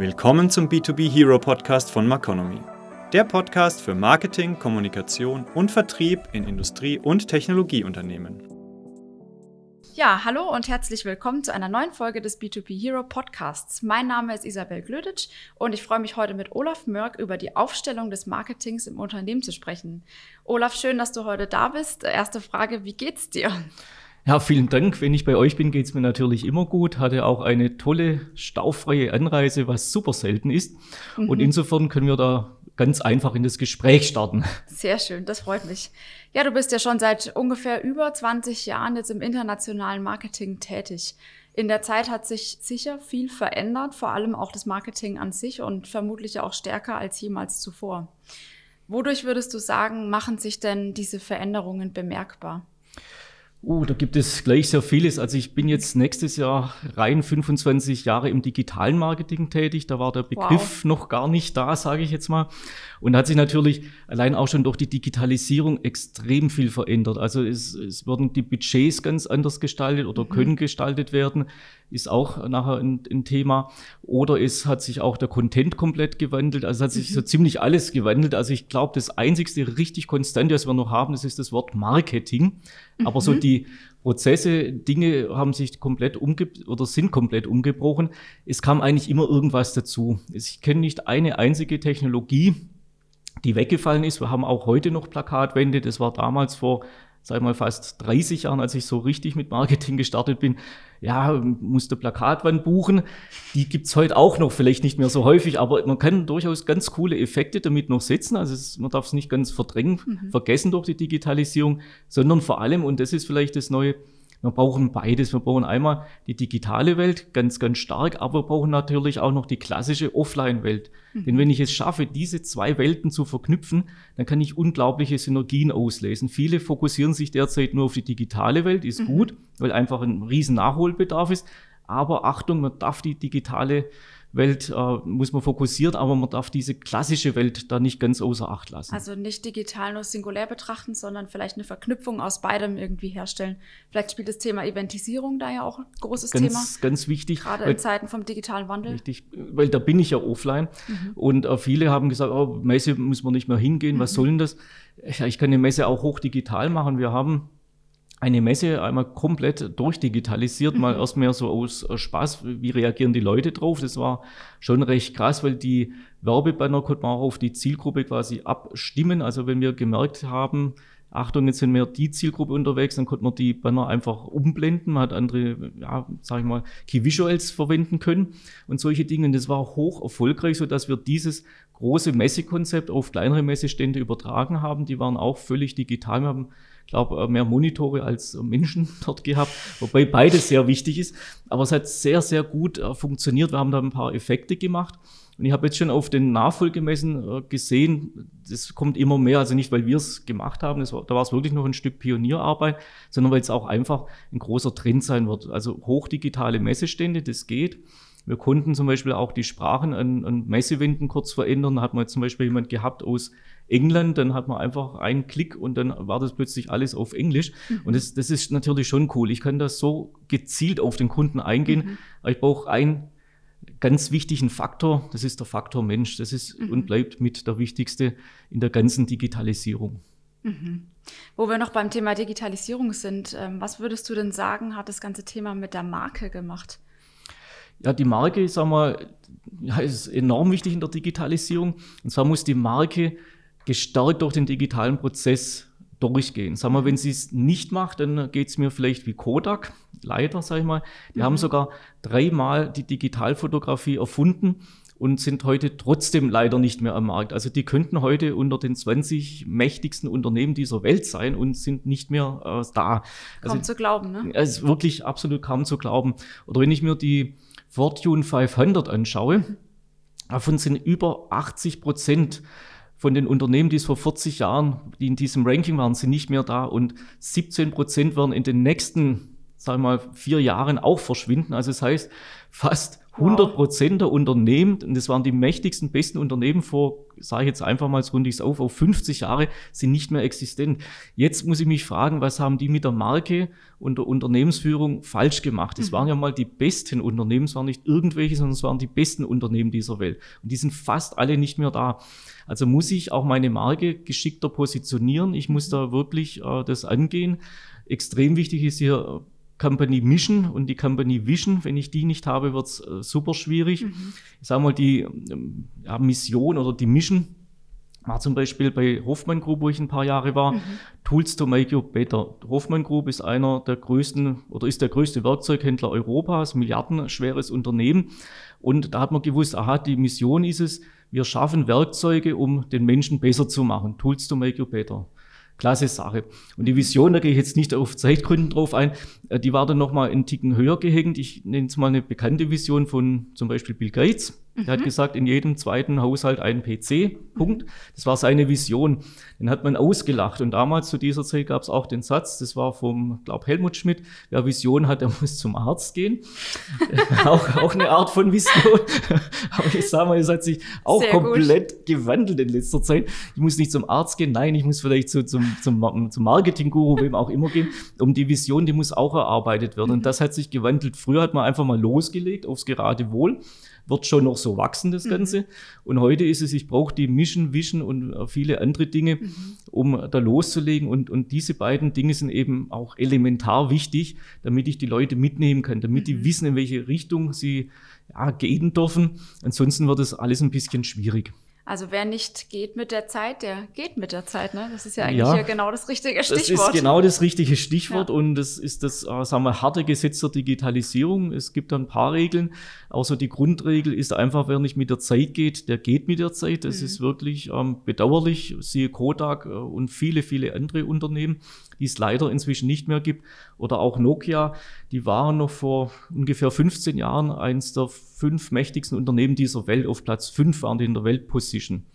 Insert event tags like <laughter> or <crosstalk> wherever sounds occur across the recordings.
Willkommen zum B2B Hero Podcast von Maconomy. Der Podcast für Marketing, Kommunikation und Vertrieb in Industrie- und Technologieunternehmen. Ja, hallo und herzlich willkommen zu einer neuen Folge des B2B Hero Podcasts. Mein Name ist Isabel Glöditsch und ich freue mich heute mit Olaf Mörk über die Aufstellung des Marketings im Unternehmen zu sprechen. Olaf, schön, dass du heute da bist. Erste Frage, wie geht's dir? Ja, vielen Dank. Wenn ich bei euch bin, geht's mir natürlich immer gut. Hatte auch eine tolle, staufreie Anreise, was super selten ist. Mhm. Und insofern können wir da ganz einfach in das Gespräch starten. Sehr schön, das freut mich. Ja, du bist ja schon seit ungefähr über 20 Jahren jetzt im internationalen Marketing tätig. In der Zeit hat sich sicher viel verändert, vor allem auch das Marketing an sich und vermutlich auch stärker als jemals zuvor. Wodurch würdest du sagen, machen sich denn diese Veränderungen bemerkbar? Uh, da gibt es gleich sehr vieles. Also ich bin jetzt nächstes Jahr rein 25 Jahre im digitalen Marketing tätig. Da war der Begriff wow. noch gar nicht da, sage ich jetzt mal. Und hat sich natürlich allein auch schon durch die Digitalisierung extrem viel verändert. Also es, es wurden die Budgets ganz anders gestaltet oder mhm. können gestaltet werden ist auch nachher ein, ein, Thema. Oder es hat sich auch der Content komplett gewandelt. Also hat sich mhm. so ziemlich alles gewandelt. Also ich glaube, das einzigste richtig Konstante, was wir noch haben, das ist das Wort Marketing. Mhm. Aber so mhm. Die Prozesse, Dinge haben sich komplett umge oder sind komplett umgebrochen. Es kam eigentlich immer irgendwas dazu. Ich kenne nicht eine einzige Technologie, die weggefallen ist. Wir haben auch heute noch Plakatwände. Das war damals vor sag mal, fast 30 Jahren, als ich so richtig mit Marketing gestartet bin, ja, musste Plakatwand buchen. Die gibt's heute auch noch, vielleicht nicht mehr so häufig, aber man kann durchaus ganz coole Effekte damit noch setzen. Also es, man darf es nicht ganz verdrängen, mhm. vergessen durch die Digitalisierung, sondern vor allem, und das ist vielleicht das Neue, wir brauchen beides. Wir brauchen einmal die digitale Welt, ganz, ganz stark, aber wir brauchen natürlich auch noch die klassische Offline-Welt. Mhm. Denn wenn ich es schaffe, diese zwei Welten zu verknüpfen, dann kann ich unglaubliche Synergien auslesen. Viele fokussieren sich derzeit nur auf die digitale Welt, ist mhm. gut, weil einfach ein riesen Nachholbedarf ist. Aber Achtung, man darf die digitale Welt äh, muss man fokussiert, aber man darf diese klassische Welt da nicht ganz außer Acht lassen. Also nicht digital nur singulär betrachten, sondern vielleicht eine Verknüpfung aus beidem irgendwie herstellen. Vielleicht spielt das Thema Eventisierung da ja auch ein großes ganz, Thema. Ganz wichtig. Gerade weil, in Zeiten vom digitalen Wandel. Richtig, weil da bin ich ja offline mhm. und äh, viele haben gesagt, oh, Messe muss man nicht mehr hingehen, mhm. was soll denn das? Ja, ich kann eine Messe auch hoch digital machen. Wir haben eine Messe einmal komplett durchdigitalisiert, mal mhm. erst mehr so aus Spaß, wie reagieren die Leute drauf. Das war schon recht krass, weil die Werbebanner konnte man auch auf die Zielgruppe quasi abstimmen. Also wenn wir gemerkt haben, Achtung, jetzt sind mehr die Zielgruppe unterwegs, dann konnte man die Banner einfach umblenden, man hat andere, ja, sag ich mal, Key Visuals verwenden können und solche Dinge. Und das war hoch erfolgreich, so dass wir dieses große Messekonzept auf kleinere Messestände übertragen haben. Die waren auch völlig digital. Wir haben glaube, mehr Monitore als Menschen <laughs> dort gehabt, wobei beides sehr wichtig ist. Aber es hat sehr, sehr gut äh, funktioniert. Wir haben da ein paar Effekte gemacht. Und ich habe jetzt schon auf den Nachfolgemessen äh, gesehen, das kommt immer mehr, also nicht, weil wir es gemacht haben, war, da war es wirklich noch ein Stück Pionierarbeit, sondern weil es auch einfach ein großer Trend sein wird. Also hochdigitale Messestände, das geht. Wir konnten zum Beispiel auch die Sprachen an, an Messewänden kurz verändern. Da hat man jetzt zum Beispiel jemand gehabt aus England, dann hat man einfach einen Klick und dann war das plötzlich alles auf Englisch. Mhm. Und das, das ist natürlich schon cool. Ich kann das so gezielt auf den Kunden eingehen. Mhm. Aber ich brauche einen ganz wichtigen Faktor, das ist der Faktor Mensch. Das ist mhm. und bleibt mit der wichtigste in der ganzen Digitalisierung. Mhm. Wo wir noch beim Thema Digitalisierung sind, ähm, was würdest du denn sagen, hat das ganze Thema mit der Marke gemacht? Ja, die Marke, sagen wir, ja, ist enorm wichtig in der Digitalisierung. Und zwar muss die Marke gestärkt durch den digitalen Prozess durchgehen. Sagen wir, wenn sie es nicht macht, dann geht es mir vielleicht wie Kodak, leider, sage ich mal. Die mhm. haben sogar dreimal die Digitalfotografie erfunden und sind heute trotzdem leider nicht mehr am Markt. Also die könnten heute unter den 20 mächtigsten Unternehmen dieser Welt sein und sind nicht mehr äh, da. Kaum also, zu glauben, ne? Es ist wirklich absolut kaum zu glauben. Oder wenn ich mir die Fortune 500 anschaue, davon sind über 80 Prozent von den Unternehmen, die es vor 40 Jahren, die in diesem Ranking waren, sind nicht mehr da und 17 Prozent werden in den nächsten, sagen wir mal, vier Jahren auch verschwinden. Also das heißt, fast 100 Prozent der Unternehmen, und das waren die mächtigsten, besten Unternehmen vor, sage ich jetzt einfach mal, runde ich es auf, auf 50 Jahre, sind nicht mehr existent. Jetzt muss ich mich fragen, was haben die mit der Marke und der Unternehmensführung falsch gemacht? Das mhm. waren ja mal die besten Unternehmen, es waren nicht irgendwelche, sondern es waren die besten Unternehmen dieser Welt. Und die sind fast alle nicht mehr da. Also muss ich auch meine Marke geschickter positionieren. Ich muss mhm. da wirklich äh, das angehen. Extrem wichtig ist hier Company Mission und die Company Vision. Wenn ich die nicht habe, wird es äh, super schwierig. Mhm. Ich sage mal, die ähm, ja, Mission oder die Mission war zum Beispiel bei Hoffmann Group, wo ich ein paar Jahre war, mhm. Tools to make you better. Hoffmann Group ist einer der größten oder ist der größte Werkzeughändler Europas, milliardenschweres Unternehmen. Und da hat man gewusst, aha, die Mission ist es, wir schaffen Werkzeuge, um den Menschen besser zu machen. Tools to make you better klasse Sache. Und die Vision, da gehe ich jetzt nicht auf Zeitgründen drauf ein, äh, die war dann nochmal einen Ticken höher gehängt. Ich nenne es mal eine bekannte Vision von zum Beispiel Bill Gates. Mhm. Er hat gesagt, in jedem zweiten Haushalt ein PC. Punkt. Das war seine Vision. Den hat man ausgelacht. Und damals zu dieser Zeit gab es auch den Satz, das war vom, glaube Helmut Schmidt, wer Vision hat, der <laughs> muss zum Arzt gehen. <laughs> auch, auch eine Art von Vision. <laughs> Aber ich sage mal, es hat sich auch Sehr komplett gut. gewandelt in letzter Zeit. Ich muss nicht zum Arzt gehen, nein, ich muss vielleicht zu, zum, zum, zum Marketing-Guru, wem auch immer gehen. Um die Vision, die muss auch erarbeitet werden. Und mhm. das hat sich gewandelt. Früher hat man einfach mal losgelegt aufs Geradewohl wird schon noch so wachsen, das mhm. Ganze. Mhm. Und heute ist es, ich brauche die Mission, Vision und äh, viele andere Dinge, mhm. um da loszulegen. Und, und diese beiden Dinge sind eben auch elementar wichtig, damit ich die Leute mitnehmen kann, damit mhm. die wissen, in welche Richtung sie ja, gehen dürfen. Ansonsten wird es alles ein bisschen schwierig. Also wer nicht geht mit der Zeit, der geht mit der Zeit. Ne? Das ist ja eigentlich ja, genau das richtige Stichwort. Das ist genau das richtige Stichwort ja. und das ist das, äh, sagen wir, harte Gesetz der Digitalisierung. Es gibt da ein paar Regeln. Außer die Grundregel ist einfach, wer nicht mit der Zeit geht, der geht mit der Zeit. Das mhm. ist wirklich ähm, bedauerlich. Siehe Kodak äh, und viele, viele andere Unternehmen die es leider inzwischen nicht mehr gibt. Oder auch Nokia, die waren noch vor ungefähr 15 Jahren eines der fünf mächtigsten Unternehmen dieser Welt. Auf Platz fünf waren die in der Weltposition.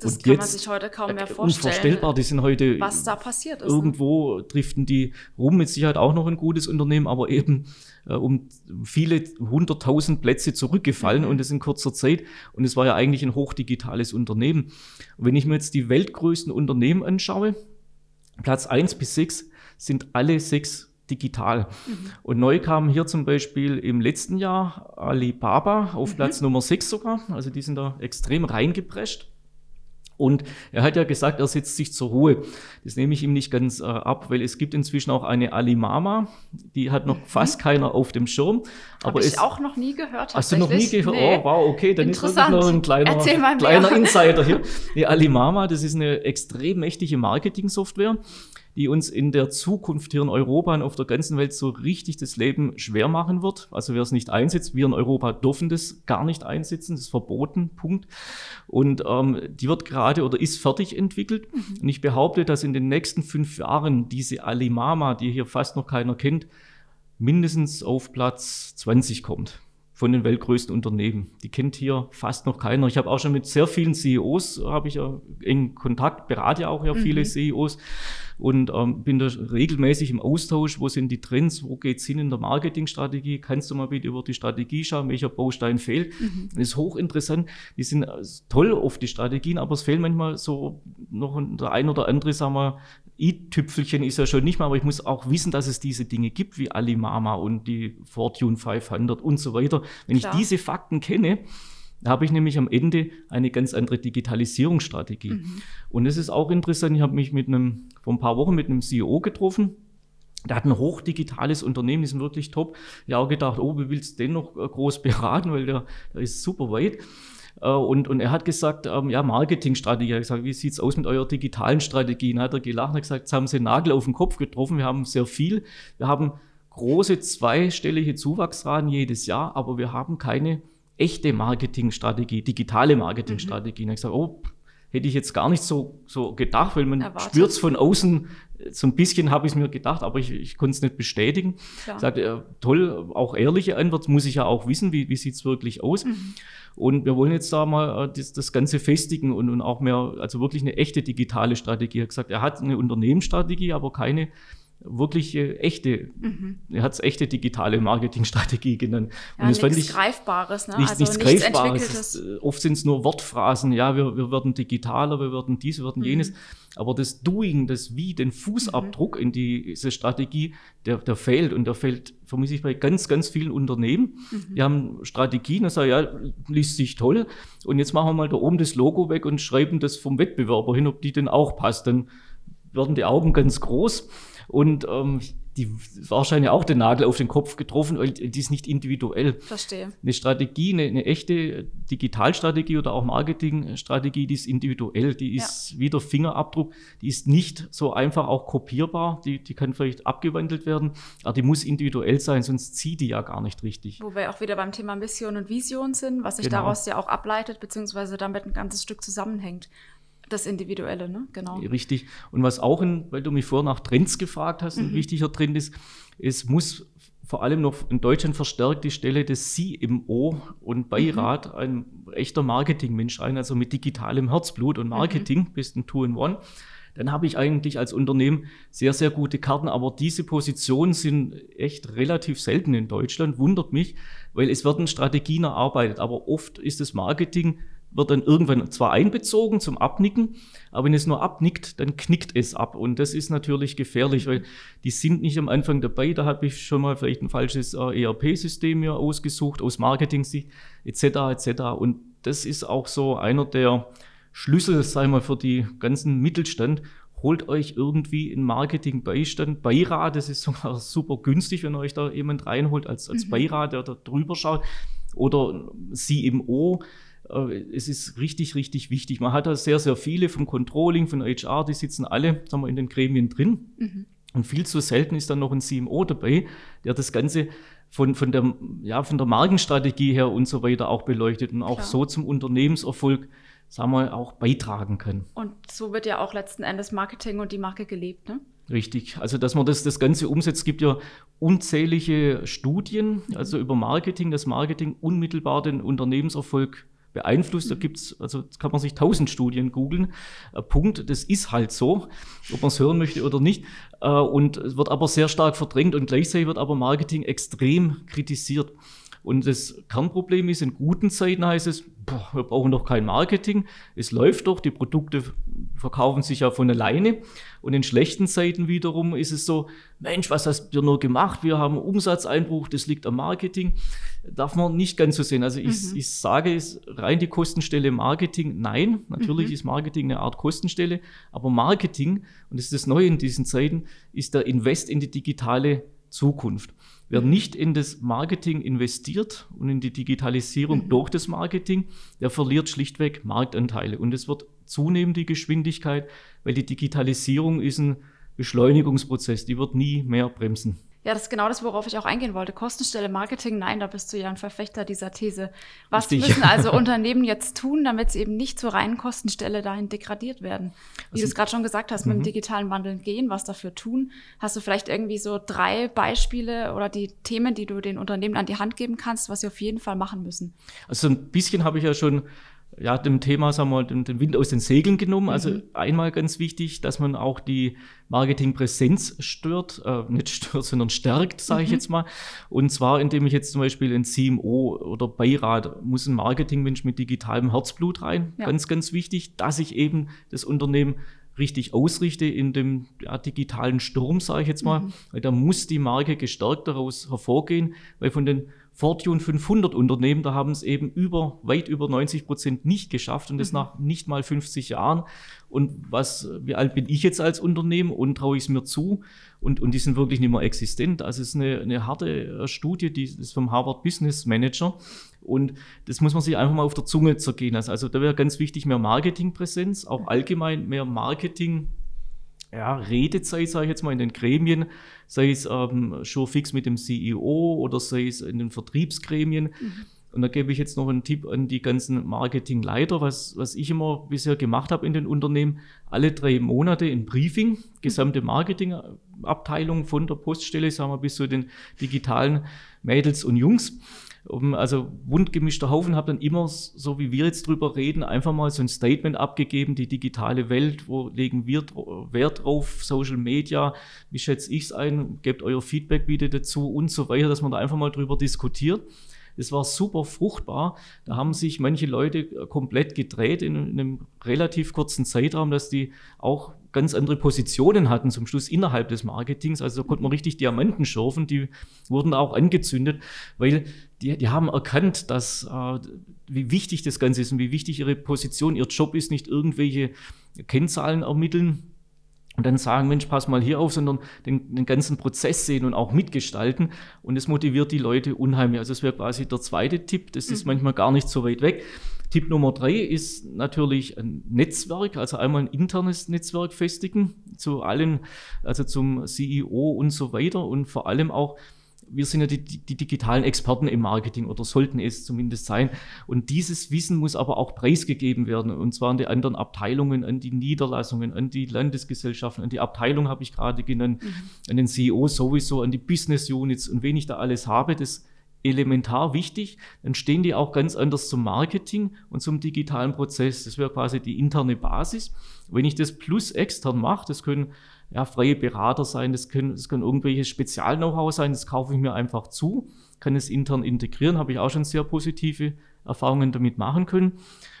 Das und kann jetzt, man sich heute kaum mehr vorstellen. Unvorstellbar, die sind heute. Was da passiert ist. Ne? Irgendwo ne? driften die rum, mit Sicherheit auch noch ein gutes Unternehmen, aber eben äh, um viele hunderttausend Plätze zurückgefallen mhm. und das in kurzer Zeit. Und es war ja eigentlich ein hochdigitales Unternehmen. Und wenn ich mir jetzt die weltgrößten Unternehmen anschaue, Platz 1 bis 6 sind alle sechs digital. Mhm. Und neu kam hier zum Beispiel im letzten Jahr Alibaba auf mhm. Platz Nummer 6 sogar. Also die sind da extrem reingeprescht. Und er hat ja gesagt, er setzt sich zur Ruhe. Das nehme ich ihm nicht ganz äh, ab, weil es gibt inzwischen auch eine Alimama, die hat noch mhm. fast keiner auf dem Schirm. Habe ich auch noch nie gehört. Hast du noch nie gehört? Nee. Oh, wow, okay, dann ist wirklich noch ein kleiner, kleiner Insider hier. Die Alimama, das ist eine extrem mächtige Marketing-Software die uns in der Zukunft hier in Europa und auf der ganzen Welt so richtig das Leben schwer machen wird. Also wer es nicht einsetzt, wir in Europa dürfen das gar nicht einsetzen, das ist verboten, Punkt. Und ähm, die wird gerade oder ist fertig entwickelt. Mhm. Und ich behaupte, dass in den nächsten fünf Jahren diese Alimama, die hier fast noch keiner kennt, mindestens auf Platz 20 kommt von den weltgrößten Unternehmen. Die kennt hier fast noch keiner. Ich habe auch schon mit sehr vielen CEOs habe ich ja in Kontakt, berate auch ja viele mhm. CEOs und ähm, bin da regelmäßig im Austausch. Wo sind die Trends? Wo geht's hin in der Marketingstrategie? Kannst du mal bitte über die Strategie schauen, welcher Baustein fehlt? Mhm. Das ist hochinteressant. Die sind äh, toll auf die Strategien, aber es fehlen manchmal so noch der ein oder andere, sagen wir, i-Tüpfelchen ist ja schon nicht mehr, aber ich muss auch wissen, dass es diese Dinge gibt wie Alimama und die Fortune 500 und so weiter. Wenn Klar. ich diese Fakten kenne, habe ich nämlich am Ende eine ganz andere Digitalisierungsstrategie. Mhm. Und es ist auch interessant, ich habe mich mit einem, vor ein paar Wochen mit einem CEO getroffen, der hat ein hochdigitales Unternehmen, die sind wirklich top. Ich habe auch gedacht, oh, wie willst du den noch äh, groß beraten, weil der, der ist super weit. Äh, und, und er hat gesagt, ähm, ja, Marketingstrategie. Er hat gesagt, wie sieht's aus mit eurer digitalen Strategie? Und hat er gelacht und gesagt, jetzt haben sie einen Nagel auf den Kopf getroffen. Wir haben sehr viel. Wir haben große zweistellige Zuwachsraten jedes Jahr, aber wir haben keine echte Marketingstrategie, digitale Marketingstrategie. Mhm. Und ich gesagt, oh, hätte ich jetzt gar nicht so, so gedacht, weil man spürt es von außen, so ein bisschen habe ich es mir gedacht, aber ich, ich konnte es nicht bestätigen. Sagte, äh, toll, auch ehrliche Antwort, muss ich ja auch wissen, wie, wie sieht es wirklich aus. Mhm. Und wir wollen jetzt da mal äh, das, das Ganze festigen und, und auch mehr, also wirklich eine echte digitale Strategie. Er hat gesagt, er hat eine Unternehmensstrategie, aber keine wirklich äh, echte, mhm. er hat es echte digitale Marketingstrategie genannt. Ja, und das nichts ich, Greifbares, ne? Nichts, also nichts, Greifbares. Ist, äh, oft sind es nur Wortphrasen, ja, wir, wir werden digitaler, wir werden dies, wir werden mhm. jenes. Aber das Doing, das Wie, den Fußabdruck mhm. in diese Strategie, der, der fehlt. Und der fehlt, vermisse ich, bei ganz, ganz vielen Unternehmen. Mhm. Die haben Strategien und sagen, ja, liest sich toll. Und jetzt machen wir mal da oben das Logo weg und schreiben das vom Wettbewerber hin, ob die denn auch passt. Dann werden die Augen ganz groß. Und ähm, die wahrscheinlich auch den Nagel auf den Kopf getroffen, weil die ist nicht individuell. Verstehe. Eine Strategie, eine, eine echte Digitalstrategie oder auch Marketingstrategie, die ist individuell, die ist ja. wie der Fingerabdruck, die ist nicht so einfach auch kopierbar, die, die kann vielleicht abgewandelt werden, aber die muss individuell sein, sonst zieht die ja gar nicht richtig. Wo wir auch wieder beim Thema Mission und Vision sind, was sich genau. daraus ja auch ableitet, beziehungsweise damit ein ganzes Stück zusammenhängt. Das Individuelle, ne? Genau. Richtig. Und was auch, in, weil du mich vorher nach Trends gefragt hast, ein mhm. wichtiger Trend ist, es muss vor allem noch in Deutschland verstärkt die Stelle des CMO und Beirat mhm. ein echter Marketingmensch ein, also mit digitalem Herzblut und Marketing, mhm. bist ein Two-in-One. Dann habe ich eigentlich als Unternehmen sehr, sehr gute Karten, aber diese Positionen sind echt relativ selten in Deutschland, wundert mich, weil es werden Strategien erarbeitet, aber oft ist das Marketing wird dann irgendwann zwar einbezogen zum Abnicken, aber wenn es nur abnickt, dann knickt es ab. Und das ist natürlich gefährlich, weil die sind nicht am Anfang dabei. Da habe ich schon mal vielleicht ein falsches äh, ERP-System mir ausgesucht, aus Marketing-Sicht, etc. etc. Und das ist auch so einer der Schlüssel, sei mal, für die ganzen Mittelstand. Holt euch irgendwie einen Marketing-Beistand, Beirat, das ist <laughs> sogar super günstig, wenn euch da jemand reinholt als, als mhm. Beirat, der da drüber schaut. Oder CMO, es ist richtig, richtig wichtig. Man hat da sehr, sehr viele vom Controlling, von HR, die sitzen alle sagen wir, in den Gremien drin. Mhm. Und viel zu selten ist dann noch ein CMO dabei, der das Ganze von, von, der, ja, von der Markenstrategie her und so weiter auch beleuchtet und auch Klar. so zum Unternehmenserfolg sagen wir, auch beitragen kann. Und so wird ja auch letzten Endes Marketing und die Marke gelebt, ne? Richtig. Also, dass man das, das Ganze umsetzt, gibt ja unzähliche Studien, also über Marketing, das Marketing unmittelbar den Unternehmenserfolg beeinflusst. Da mhm. gibt's, also kann man sich tausend Studien googeln. Punkt, das ist halt so, ob man es hören möchte oder nicht. Äh, und es wird aber sehr stark verdrängt und gleichzeitig wird aber Marketing extrem kritisiert. Und das Kernproblem ist, in guten Zeiten heißt es, boah, wir brauchen doch kein Marketing, es läuft doch, die Produkte verkaufen sich ja von alleine. Und in schlechten Zeiten wiederum ist es so, Mensch, was hast du nur gemacht? Wir haben Umsatzeinbruch, das liegt am Marketing. Darf man nicht ganz so sehen. Also ich, mhm. ich sage, ist rein die Kostenstelle Marketing? Nein, natürlich mhm. ist Marketing eine Art Kostenstelle, aber Marketing, und das ist das Neue in diesen Zeiten, ist der Invest in die digitale Zukunft. Wer nicht in das Marketing investiert und in die Digitalisierung mhm. durch das Marketing, der verliert schlichtweg Marktanteile. Und es wird zunehmend die Geschwindigkeit, weil die Digitalisierung ist ein Beschleunigungsprozess, die wird nie mehr bremsen. Ja, das ist genau das, worauf ich auch eingehen wollte. Kostenstelle Marketing, nein, da bist du ja ein Verfechter dieser These. Was Richtig. müssen also <laughs> Unternehmen jetzt tun, damit sie eben nicht zur reinen Kostenstelle dahin degradiert werden? Wie du es gerade schon gesagt hast, mit dem mhm. digitalen Wandel gehen, was dafür tun. Hast du vielleicht irgendwie so drei Beispiele oder die Themen, die du den Unternehmen an die Hand geben kannst, was sie auf jeden Fall machen müssen? Also ein bisschen habe ich ja schon ja, dem Thema, sagen wir, den, den Wind aus den Segeln genommen. Also mhm. einmal ganz wichtig, dass man auch die Marketingpräsenz stört, äh, nicht <laughs> stört, sondern stärkt, sage mhm. ich jetzt mal. Und zwar, indem ich jetzt zum Beispiel ein CMO oder Beirat muss ein Marketingmensch mit digitalem Herzblut rein. Ja. Ganz, ganz wichtig, dass ich eben das Unternehmen richtig ausrichte in dem ja, digitalen Sturm, sage ich jetzt mal. Mhm. Weil da muss die Marke gestärkt daraus hervorgehen, weil von den Fortune 500 Unternehmen, da haben es eben über, weit über 90 Prozent nicht geschafft und das mhm. nach nicht mal 50 Jahren. Und was, wie alt bin ich jetzt als Unternehmen und traue ich es mir zu? Und, und die sind wirklich nicht mehr existent. Also es ist eine, eine harte äh, Studie, die ist vom Harvard Business Manager. Und das muss man sich einfach mal auf der Zunge zergehen lassen. Also da wäre ganz wichtig mehr Marketingpräsenz, auch allgemein mehr Marketing ja, Redezeit, sage ich jetzt mal, in den Gremien, sei es ähm, schon fix mit dem CEO oder sei es in den Vertriebsgremien. Mhm. Und da gebe ich jetzt noch einen Tipp an die ganzen Marketingleiter, was, was ich immer bisher gemacht habe in den Unternehmen. Alle drei Monate ein Briefing, gesamte Marketingabteilung von der Poststelle, sagen wir, bis zu den digitalen Mädels und Jungs also bunt gemischter Haufen, habe dann immer, so wie wir jetzt drüber reden, einfach mal so ein Statement abgegeben, die digitale Welt, wo legen wir Wert drauf, Social Media, wie schätze ich es ein, gebt euer Feedback bitte dazu und so weiter, dass man da einfach mal drüber diskutiert. Es war super fruchtbar. Da haben sich manche Leute komplett gedreht in einem relativ kurzen Zeitraum, dass die auch ganz andere Positionen hatten zum Schluss innerhalb des Marketings. Also da konnte man richtig Diamanten schürfen, die wurden auch angezündet, weil die, die haben erkannt, dass äh, wie wichtig das Ganze ist und wie wichtig ihre Position, ihr Job ist, nicht irgendwelche Kennzahlen ermitteln, und dann sagen, Mensch, pass mal hier auf, sondern den, den, ganzen Prozess sehen und auch mitgestalten. Und es motiviert die Leute unheimlich. Also das wäre quasi der zweite Tipp. Das ist mhm. manchmal gar nicht so weit weg. Tipp Nummer drei ist natürlich ein Netzwerk, also einmal ein internes Netzwerk festigen zu allen, also zum CEO und so weiter und vor allem auch wir sind ja die, die, digitalen Experten im Marketing oder sollten es zumindest sein. Und dieses Wissen muss aber auch preisgegeben werden. Und zwar an die anderen Abteilungen, an die Niederlassungen, an die Landesgesellschaften, an die Abteilung habe ich gerade genannt, mhm. an den CEO sowieso, an die Business Units. Und wenn ich da alles habe, das elementar wichtig, dann stehen die auch ganz anders zum Marketing und zum digitalen Prozess. Das wäre quasi die interne Basis. Wenn ich das plus extern mache, das können ja, freie Berater sein, das können, das können irgendwelche Spezial-Know-how sein, das kaufe ich mir einfach zu, kann es intern integrieren, habe ich auch schon sehr positive Erfahrungen damit machen können.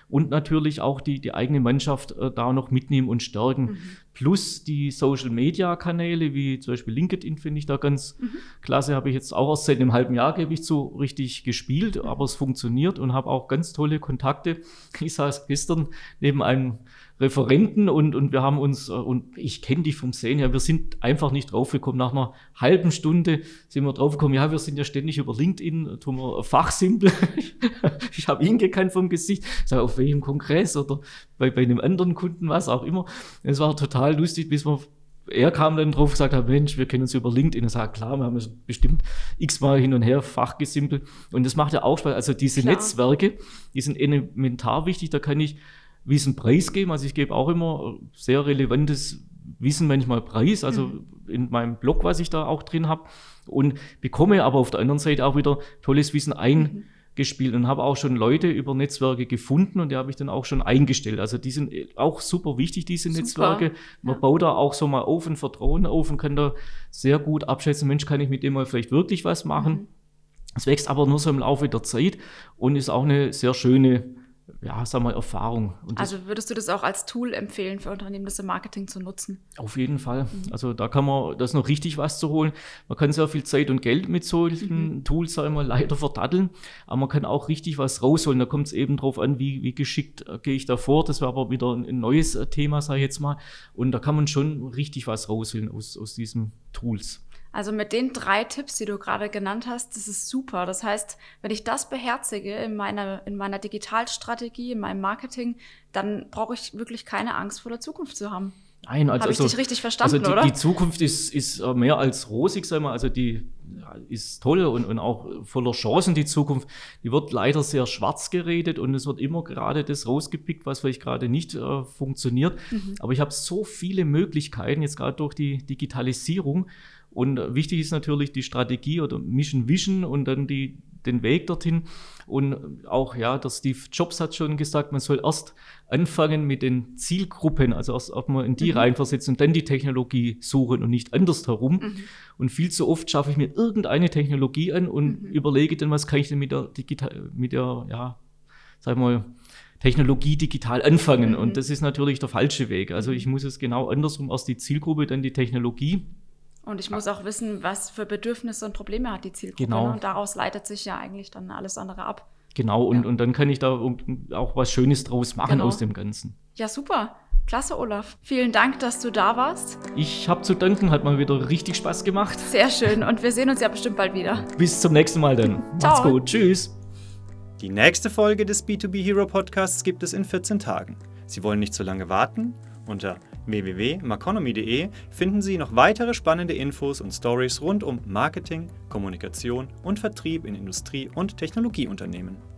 Und natürlich auch die, die eigene Mannschaft äh, da noch mitnehmen und stärken. Mhm. Plus die Social-Media-Kanäle, wie zum Beispiel LinkedIn, finde ich da ganz mhm. klasse. Habe ich jetzt auch erst seit einem halben Jahr, gebe ich zu, richtig gespielt, aber es funktioniert und habe auch ganz tolle Kontakte. Ich saß gestern neben einem Referenten und, und wir haben uns, äh, und ich kenne dich vom Sehen her, wir sind einfach nicht draufgekommen. Nach einer halben Stunde sind wir draufgekommen, ja, wir sind ja ständig über LinkedIn, tun wir Fachsimpel. <laughs> ich habe ihn gekannt vom Gesicht, sag, auf welchem Kongress oder bei, bei einem anderen Kunden, was auch immer. Es war total lustig, bis wir er kam dann drauf und gesagt hat, Mensch, wir kennen uns über LinkedIn. Er sagt, klar, wir haben es bestimmt x-mal hin und her fachgesimpelt. Und das macht ja auch Spaß. Also diese klar. Netzwerke, die sind elementar wichtig. Da kann ich Wissen preisgeben. Also ich gebe auch immer sehr relevantes Wissen manchmal preis, also mhm. in meinem Blog, was ich da auch drin habe. Und bekomme aber auf der anderen Seite auch wieder tolles Wissen eingespielt und habe auch schon Leute über Netzwerke gefunden und die habe ich dann auch schon eingestellt. Also die sind auch super wichtig, diese super. Netzwerke. Man ja. baut da auch so mal auf ein Vertrauen auf und kann da sehr gut abschätzen, Mensch, kann ich mit dem mal vielleicht wirklich was machen. Mhm. Es wächst aber nur so im Laufe der Zeit und ist auch eine sehr schöne ja, sagen wir, Erfahrung. also würdest du das auch als Tool empfehlen für Unternehmen, das im Marketing zu nutzen? Auf jeden Fall. Mhm. Also da kann man, das noch richtig was zu holen. Man kann sehr viel Zeit und Geld mit solchen mhm. Tools, sagen wir, leider verdatteln, aber man kann auch richtig was rausholen. Da kommt es eben drauf an, wie, wie geschickt äh, gehe ich da vor. Das wäre aber wieder ein, ein neues äh, Thema, sage ich jetzt mal. Und da kann man schon richtig was rausholen aus, aus diesen Tools. Also mit den drei Tipps, die du gerade genannt hast, das ist super. Das heißt, wenn ich das beherzige in meiner, in meiner Digitalstrategie, in meinem Marketing, dann brauche ich wirklich keine Angst vor der Zukunft zu haben. Nein, also, Habe ich also, dich richtig verstanden, also die, oder? Die Zukunft ist, ist äh, mehr als rosig, sagen wir. Also die ist toll und, und auch voller Chancen, die Zukunft. Die wird leider sehr schwarz geredet und es wird immer gerade das rausgepickt, was vielleicht gerade nicht äh, funktioniert. Mhm. Aber ich habe so viele Möglichkeiten, jetzt gerade durch die Digitalisierung, und wichtig ist natürlich die Strategie oder Mission Vision und dann die, den Weg dorthin. Und auch, ja, der Steve Jobs hat schon gesagt, man soll erst anfangen mit den Zielgruppen, also erst mal in die mhm. reinversetzen und dann die Technologie suchen und nicht andersherum. Mhm. Und viel zu oft schaffe ich mir irgendeine Technologie an und mhm. überlege dann, was kann ich denn mit der digital, mit der, ja, sag mal, Technologie digital anfangen. Und mhm. das ist natürlich der falsche Weg. Also ich muss es genau andersrum, erst die Zielgruppe, dann die Technologie. Und ich muss auch wissen, was für Bedürfnisse und Probleme hat die Zielgruppe. Genau. Ne? Und daraus leitet sich ja eigentlich dann alles andere ab. Genau, und, ja. und dann kann ich da auch was Schönes draus machen genau. aus dem Ganzen. Ja, super. Klasse, Olaf. Vielen Dank, dass du da warst. Ich habe zu danken, hat mal wieder richtig Spaß gemacht. Sehr schön und wir sehen uns ja bestimmt bald wieder. Bis zum nächsten Mal dann. <laughs> Ciao. Macht's gut. Tschüss. Die nächste Folge des B2B Hero Podcasts gibt es in 14 Tagen. Sie wollen nicht zu lange warten? Unter www.maconomy.de finden Sie noch weitere spannende Infos und Stories rund um Marketing, Kommunikation und Vertrieb in Industrie- und Technologieunternehmen.